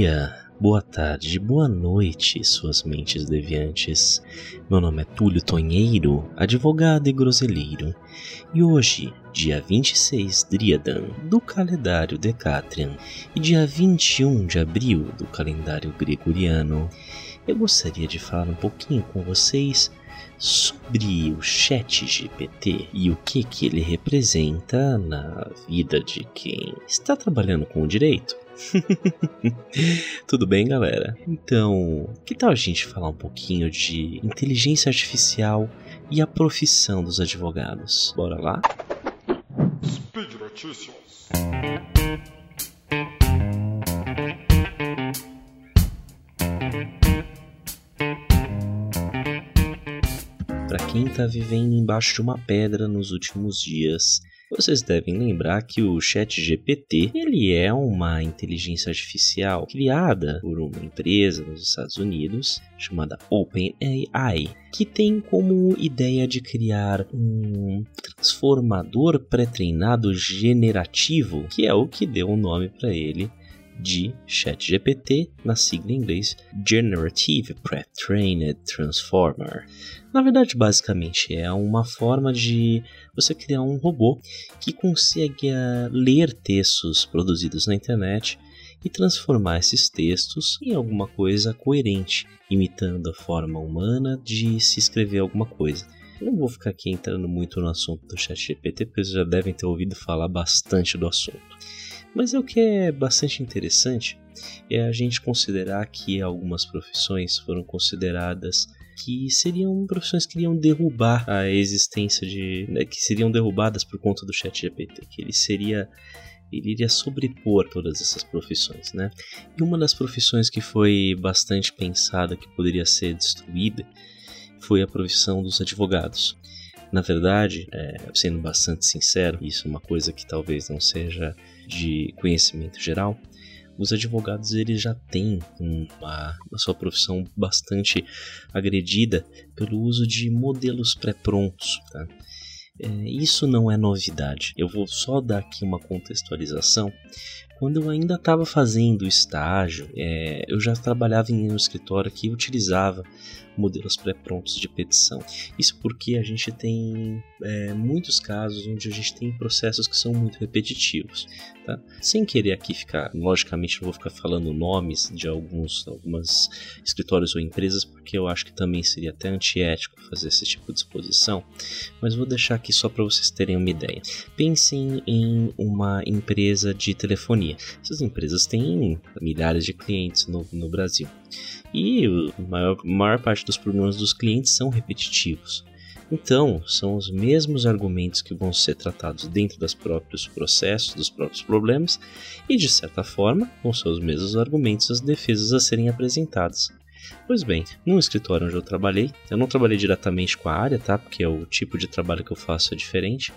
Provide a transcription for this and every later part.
dia, boa tarde, boa noite, suas mentes deviantes. Meu nome é Túlio Tonheiro, advogado e groseleiro. E hoje, dia 26 Driadan do calendário Decatrian e dia 21 de abril do calendário gregoriano, eu gostaria de falar um pouquinho com vocês sobre o Chat GPT e o que, que ele representa na vida de quem está trabalhando com o direito. Tudo bem, galera? Então, que tal a gente falar um pouquinho de inteligência artificial e a profissão dos advogados? Bora lá? Speed Notícias. Para quem está vivendo embaixo de uma pedra nos últimos dias, vocês devem lembrar que o ChatGPT ele é uma inteligência artificial criada por uma empresa nos Estados Unidos chamada OpenAI, que tem como ideia de criar um transformador pré-treinado generativo, que é o que deu o nome para ele de ChatGPT, na sigla em inglês Generative Pre-trained Transformer. Na verdade, basicamente, é uma forma de você criar um robô que consiga ler textos produzidos na internet e transformar esses textos em alguma coisa coerente, imitando a forma humana de se escrever alguma coisa. Eu não vou ficar aqui entrando muito no assunto do ChatGPT, porque vocês já devem ter ouvido falar bastante do assunto. Mas o que é bastante interessante é a gente considerar que algumas profissões foram consideradas que seriam profissões que iriam derrubar a existência de. Né, que seriam derrubadas por conta do chat GPT, que ele seria. Ele iria sobrepor todas essas profissões, né? E uma das profissões que foi bastante pensada que poderia ser destruída foi a profissão dos advogados. Na verdade, é, sendo bastante sincero, isso é uma coisa que talvez não seja de conhecimento geral, os advogados eles já têm uma, uma sua profissão bastante agredida pelo uso de modelos pré-prontos. Tá? É, isso não é novidade. Eu vou só dar aqui uma contextualização. Quando eu ainda estava fazendo estágio, é, eu já trabalhava em um escritório que utilizava modelos pré-prontos de petição. Isso porque a gente tem é, muitos casos onde a gente tem processos que são muito repetitivos. Tá? Sem querer aqui ficar, logicamente não vou ficar falando nomes de alguns algumas escritórios ou empresas, porque eu acho que também seria até antiético fazer esse tipo de exposição, mas vou deixar aqui só para vocês terem uma ideia. Pensem em uma empresa de telefonia. Essas empresas têm milhares de clientes no, no Brasil. E a maior, maior parte dos problemas dos clientes são repetitivos. Então, são os mesmos argumentos que vão ser tratados dentro dos próprios processos, dos próprios problemas, e de certa forma, vão ser os mesmos argumentos as defesas a serem apresentadas. Pois bem, no escritório onde eu trabalhei, eu não trabalhei diretamente com a área, tá? Porque é o tipo de trabalho que eu faço é diferente,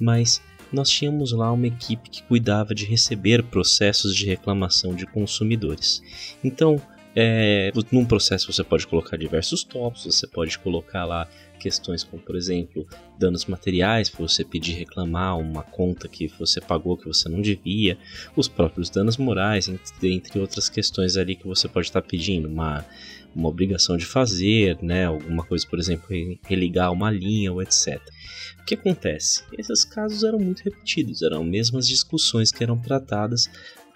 mas nós tínhamos lá uma equipe que cuidava de receber processos de reclamação de consumidores. Então, é, num processo você pode colocar diversos tópicos, você pode colocar lá questões como, por exemplo, danos materiais, para você pedir reclamar uma conta que você pagou que você não devia, os próprios danos morais, entre outras questões ali que você pode estar pedindo, uma, uma obrigação de fazer, né, alguma coisa, por exemplo, religar uma linha ou etc. O que acontece? Esses casos eram muito repetidos, eram mesmas discussões que eram tratadas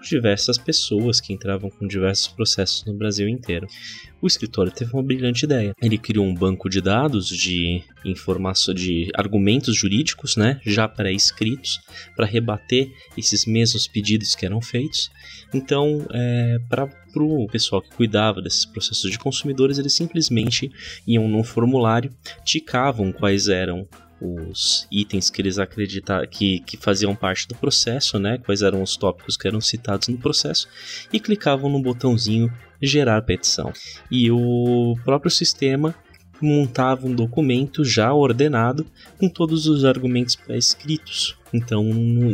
diversas pessoas que entravam com diversos processos no Brasil inteiro. O escritório teve uma brilhante ideia. Ele criou um banco de dados de informação de argumentos jurídicos, né, já pré-escritos, para rebater esses mesmos pedidos que eram feitos. Então, é, para o pessoal que cuidava desses processos de consumidores, eles simplesmente iam num formulário, ticavam quais eram os itens que eles acreditavam que, que faziam parte do processo, né? Quais eram os tópicos que eram citados no processo, e clicavam no botãozinho gerar petição. E o próprio sistema montava um documento já ordenado com todos os argumentos pré-escritos. Então,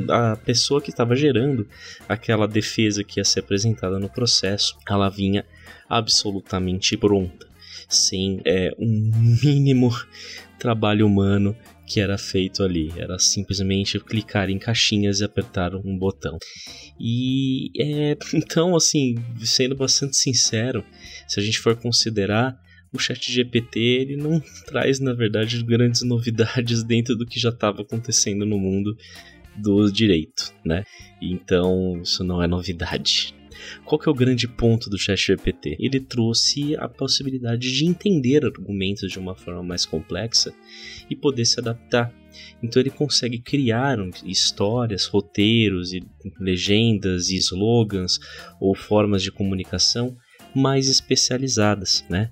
a pessoa que estava gerando aquela defesa que ia ser apresentada no processo, ela vinha absolutamente pronta. sem é, um mínimo trabalho humano que era feito ali. Era simplesmente clicar em caixinhas e apertar um botão. E é, então, assim, sendo bastante sincero, se a gente for considerar, o chat GPT ele não traz, na verdade, grandes novidades dentro do que já estava acontecendo no mundo do direito, né? Então, isso não é novidade. Qual que é o grande ponto do ChatGPT? Ele trouxe a possibilidade de entender argumentos de uma forma mais complexa e poder se adaptar. Então ele consegue criar histórias, roteiros, e legendas e slogans ou formas de comunicação mais especializadas, né?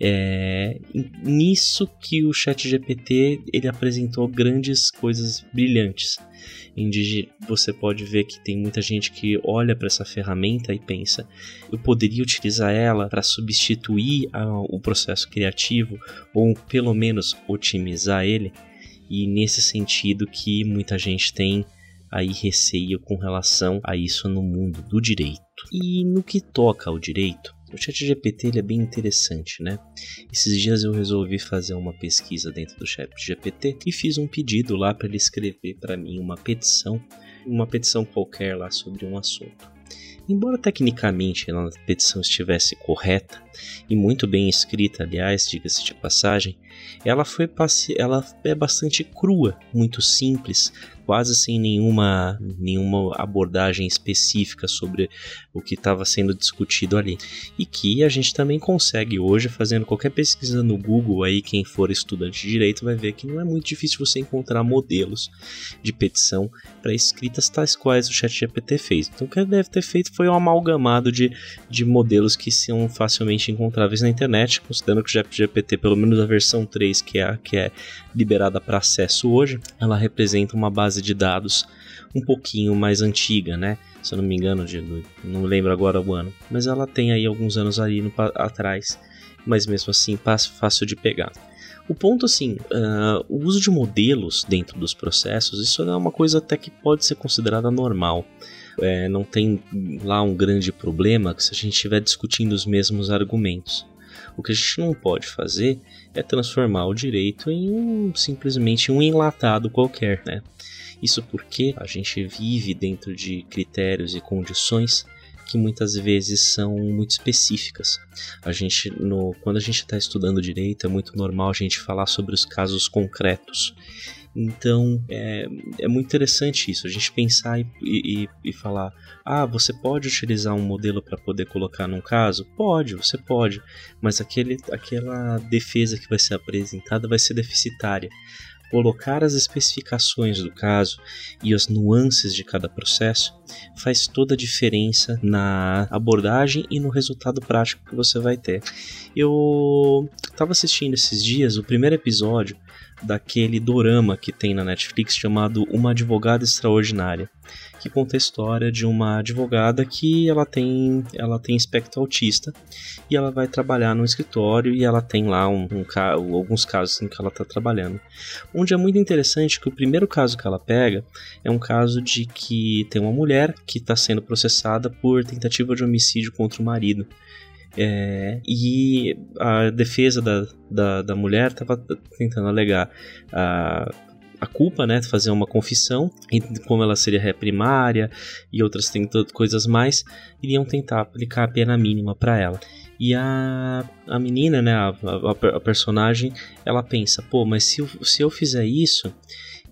É nisso que o ChatGPT ele apresentou grandes coisas brilhantes. Você pode ver que tem muita gente que olha para essa ferramenta e pensa: eu poderia utilizar ela para substituir a, o processo criativo ou pelo menos otimizar ele. E nesse sentido que muita gente tem aí receio com relação a isso no mundo do direito. E no que toca ao direito, o ChatGPT ele é bem interessante, né? Esses dias eu resolvi fazer uma pesquisa dentro do ChatGPT e fiz um pedido lá para ele escrever para mim uma petição, uma petição qualquer lá sobre um assunto. Embora tecnicamente a petição estivesse correta e muito bem escrita, aliás, diga-se de passagem, ela foi ela é bastante crua, muito simples, quase sem nenhuma, nenhuma abordagem específica sobre o que estava sendo discutido ali. E que a gente também consegue hoje, fazendo qualquer pesquisa no Google, aí quem for estudante de direito vai ver que não é muito difícil você encontrar modelos de petição para escritas tais quais o ChatGPT fez. Então o que ele deve ter feito foi um amalgamado de, de modelos que são facilmente encontráveis na internet, considerando que o ChatGPT, pelo menos a versão 3, que é, que é liberada para acesso hoje, ela representa uma base de dados um pouquinho mais antiga, né? Se eu não me engano, de, não lembro agora o ano, mas ela tem aí alguns anos ali no, atrás, mas mesmo assim fácil de pegar. O ponto assim, uh, o uso de modelos dentro dos processos, isso é uma coisa até que pode ser considerada normal. É, não tem lá um grande problema se a gente estiver discutindo os mesmos argumentos. O que a gente não pode fazer é transformar o direito em um, simplesmente um enlatado qualquer, né? Isso porque a gente vive dentro de critérios e condições que muitas vezes são muito específicas. A gente, no, quando a gente está estudando direito, é muito normal a gente falar sobre os casos concretos. Então é, é muito interessante isso, a gente pensar e, e, e falar: ah, você pode utilizar um modelo para poder colocar num caso? Pode, você pode, mas aquele, aquela defesa que vai ser apresentada vai ser deficitária colocar as especificações do caso e as nuances de cada processo faz toda a diferença na abordagem e no resultado prático que você vai ter. Eu estava assistindo esses dias o primeiro episódio daquele dorama que tem na Netflix chamado Uma Advogada Extraordinária, que conta a história de uma advogada que ela tem ela tem espectro autista e ela vai trabalhar no escritório e ela tem lá um, um alguns casos em que ela está trabalhando. Onde é muito interessante que o primeiro caso que ela pega é um caso de que tem uma mulher que está sendo processada por tentativa de homicídio contra o marido. É, e a defesa da, da, da mulher estava tentando alegar a, a culpa, né, fazer uma confissão, e como ela seria ré primária e outras coisas mais, iriam tentar aplicar a pena mínima para ela. E a, a menina, né, a, a, a personagem, ela pensa, pô, mas se eu, se eu fizer isso,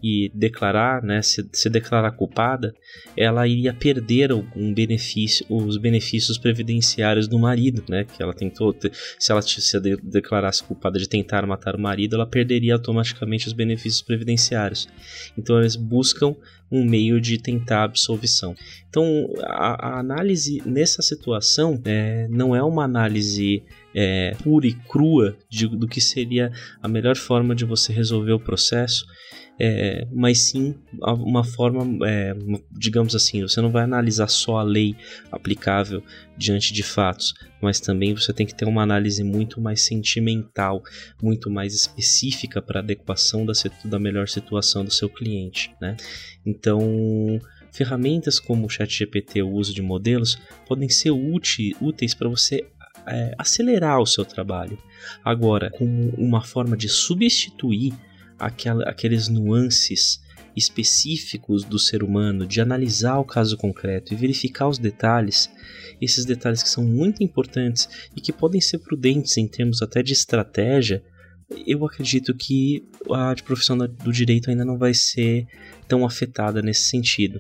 e declarar, né, se, se declarar culpada, ela iria perder algum benefício, os benefícios previdenciários do marido, né, que ela tentou, se ela se declarasse culpada de tentar matar o marido, ela perderia automaticamente os benefícios previdenciários. Então eles buscam um meio de tentar absolvição. Então a, a análise nessa situação é, não é uma análise é, pura e crua de, do que seria a melhor forma de você resolver o processo é, mas sim uma forma, é, digamos assim, você não vai analisar só a lei aplicável diante de fatos, mas também você tem que ter uma análise muito mais sentimental, muito mais específica para adequação da, da melhor situação do seu cliente, né? Então, ferramentas como o ChatGPT, o uso de modelos, podem ser úteis para você é, acelerar o seu trabalho. Agora, como uma forma de substituir aqueles nuances específicos do ser humano, de analisar o caso concreto e verificar os detalhes, esses detalhes que são muito importantes e que podem ser prudentes em termos até de estratégia, eu acredito que a profissão do direito ainda não vai ser tão afetada nesse sentido.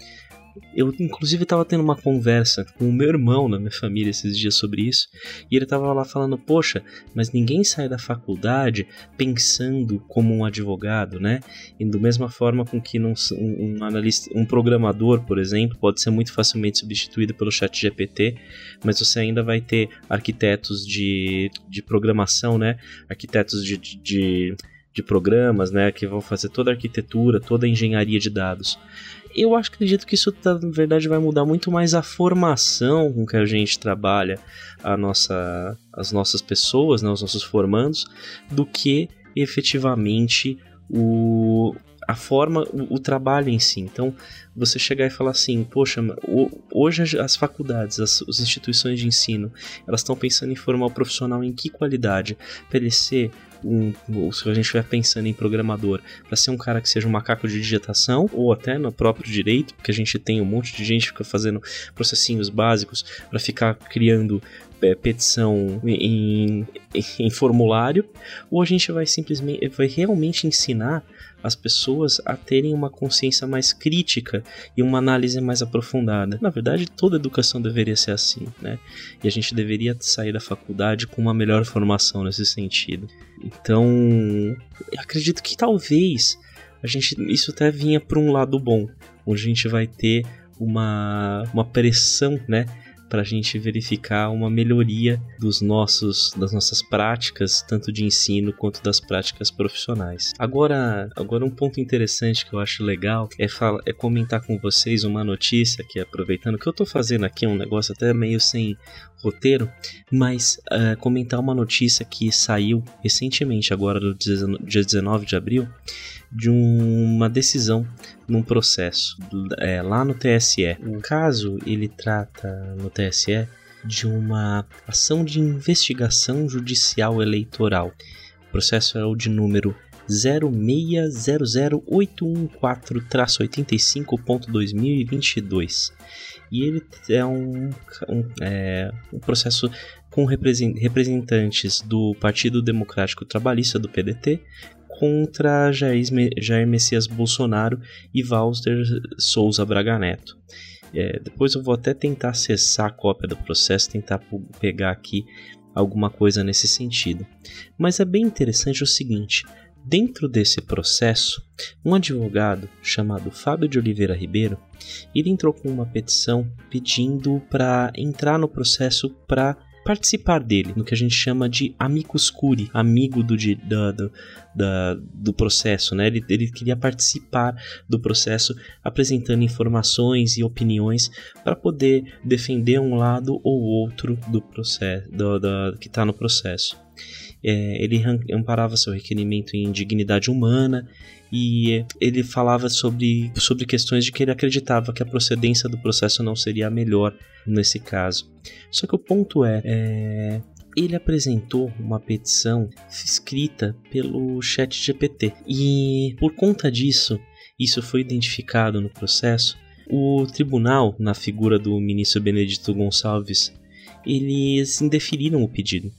Eu, inclusive, estava tendo uma conversa com o meu irmão na minha família esses dias sobre isso, e ele estava lá falando: Poxa, mas ninguém sai da faculdade pensando como um advogado, né? E da mesma forma com que um, um analista, um programador, por exemplo, pode ser muito facilmente substituído pelo chat GPT, mas você ainda vai ter arquitetos de, de programação, né? Arquitetos de, de, de programas, né? Que vão fazer toda a arquitetura, toda a engenharia de dados eu acho, acredito que isso na verdade vai mudar muito mais a formação com que a gente trabalha a nossa, as nossas pessoas, né, os nossos formandos, do que efetivamente o, a forma, o, o, trabalho em si. Então, você chegar e falar assim, poxa, hoje as faculdades, as, as instituições de ensino, elas estão pensando em formar o profissional em que qualidade? Para ele ser um, se a gente estiver pensando em programador, para ser um cara que seja um macaco de digitação, ou até no próprio direito, porque a gente tem um monte de gente que fica fazendo processinhos básicos para ficar criando é, petição em, em, em, formulário, ou a gente vai simplesmente vai realmente ensinar as pessoas a terem uma consciência mais crítica e uma análise mais aprofundada. Na verdade, toda educação deveria ser assim, né? E a gente deveria sair da faculdade com uma melhor formação nesse sentido. Então, acredito que talvez a gente isso até vinha para um lado bom, onde a gente vai ter uma, uma pressão, né, para a gente verificar uma melhoria dos nossos, das nossas práticas, tanto de ensino quanto das práticas profissionais. Agora, agora um ponto interessante que eu acho legal é, fala, é comentar com vocês uma notícia que, aproveitando que eu estou fazendo aqui um negócio até meio sem roteiro, mas uh, comentar uma notícia que saiu recentemente, agora no dia 19 de abril, de uma decisão num processo é, lá no TSE. O caso ele trata no TSE de uma ação de investigação judicial eleitoral. O processo é o de número 0600814-85.2022 e ele é um, um, é, um processo com representantes do Partido Democrático Trabalhista do PDT contra Jair, Messias Bolsonaro e Walter Souza Braga Neto. É, depois eu vou até tentar acessar a cópia do processo, tentar pegar aqui alguma coisa nesse sentido. Mas é bem interessante o seguinte: dentro desse processo, um advogado chamado Fábio de Oliveira Ribeiro, ele entrou com uma petição pedindo para entrar no processo para participar dele, no que a gente chama de amicus curi, amigo do, do, da, do processo, né? Ele, ele queria participar do processo apresentando informações e opiniões para poder defender um lado ou outro do processo do, do que está no processo. É, ele amparava seu requerimento em dignidade humana e ele falava sobre, sobre questões de que ele acreditava que a procedência do processo não seria a melhor nesse caso. Só que o ponto é, é ele apresentou uma petição escrita pelo Chat GPT e por conta disso, isso foi identificado no processo. O tribunal, na figura do ministro Benedito Gonçalves, eles indeferiram o pedido.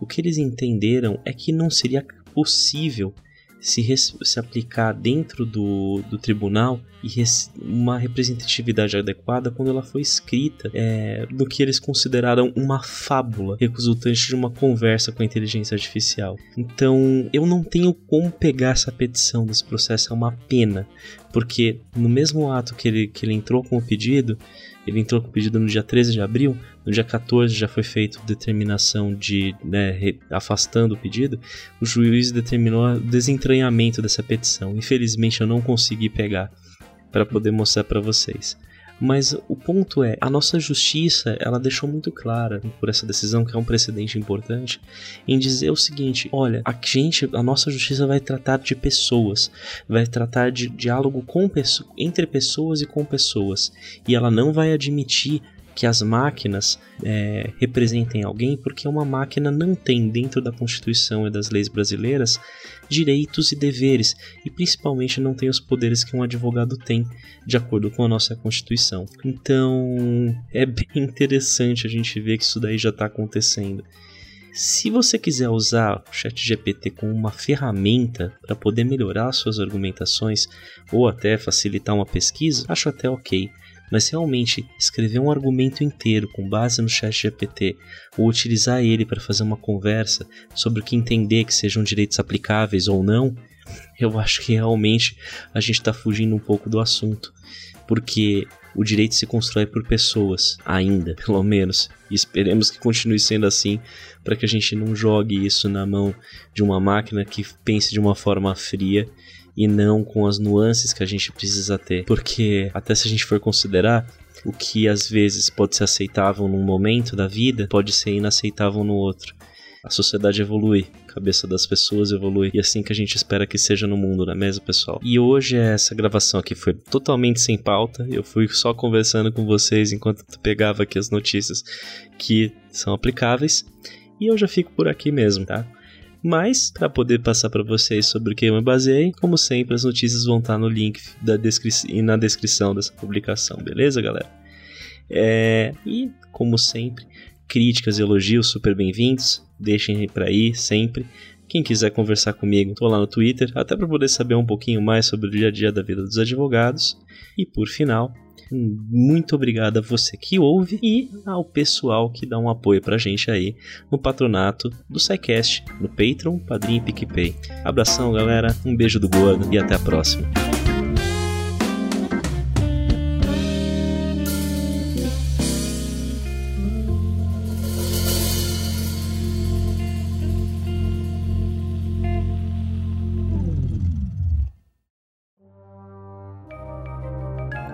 O que eles entenderam é que não seria possível se, se aplicar dentro do, do tribunal e uma representatividade adequada quando ela foi escrita é, do que eles consideraram uma fábula resultante de uma conversa com a inteligência artificial. Então eu não tenho como pegar essa petição desse processo, é uma pena, porque no mesmo ato que ele, que ele entrou com o pedido, ele entrou com o pedido no dia 13 de abril, no dia 14 já foi feita determinação de né, afastando o pedido. O juiz determinou o desentranhamento dessa petição. Infelizmente eu não consegui pegar para poder mostrar para vocês. Mas o ponto é, a nossa justiça, ela deixou muito clara por essa decisão que é um precedente importante em dizer o seguinte: olha, a gente, a nossa justiça vai tratar de pessoas, vai tratar de diálogo com entre pessoas e com pessoas, e ela não vai admitir que as máquinas é, representem alguém, porque uma máquina não tem dentro da Constituição e das leis brasileiras direitos e deveres, e principalmente não tem os poderes que um advogado tem, de acordo com a nossa Constituição. Então é bem interessante a gente ver que isso daí já está acontecendo. Se você quiser usar o ChatGPT como uma ferramenta para poder melhorar suas argumentações ou até facilitar uma pesquisa, acho até ok. Mas realmente escrever um argumento inteiro com base no ChatGPT ou utilizar ele para fazer uma conversa sobre o que entender que sejam direitos aplicáveis ou não, eu acho que realmente a gente está fugindo um pouco do assunto. Porque o direito se constrói por pessoas, ainda, pelo menos. E esperemos que continue sendo assim, para que a gente não jogue isso na mão de uma máquina que pense de uma forma fria e não com as nuances que a gente precisa ter. Porque, até se a gente for considerar, o que às vezes pode ser aceitável num momento da vida pode ser inaceitável no outro. A sociedade evolui, a cabeça das pessoas evolui, e é assim que a gente espera que seja no mundo, não é mesmo, pessoal? E hoje essa gravação aqui foi totalmente sem pauta, eu fui só conversando com vocês enquanto pegava aqui as notícias que são aplicáveis, e eu já fico por aqui mesmo, tá? Mas, para poder passar para vocês sobre o que eu me baseei, como sempre, as notícias vão estar no link da descri e na descrição dessa publicação, beleza, galera? É, e, como sempre, críticas elogios super bem-vindos. Deixem para aí sempre. Quem quiser conversar comigo, tô lá no Twitter, até para poder saber um pouquinho mais sobre o dia a dia da vida dos advogados. E por final, muito obrigado a você que ouve e ao pessoal que dá um apoio pra gente aí no patronato do SciCast, no Patreon, Padrinho e PicPay. Abração, galera, um beijo do gordo e até a próxima.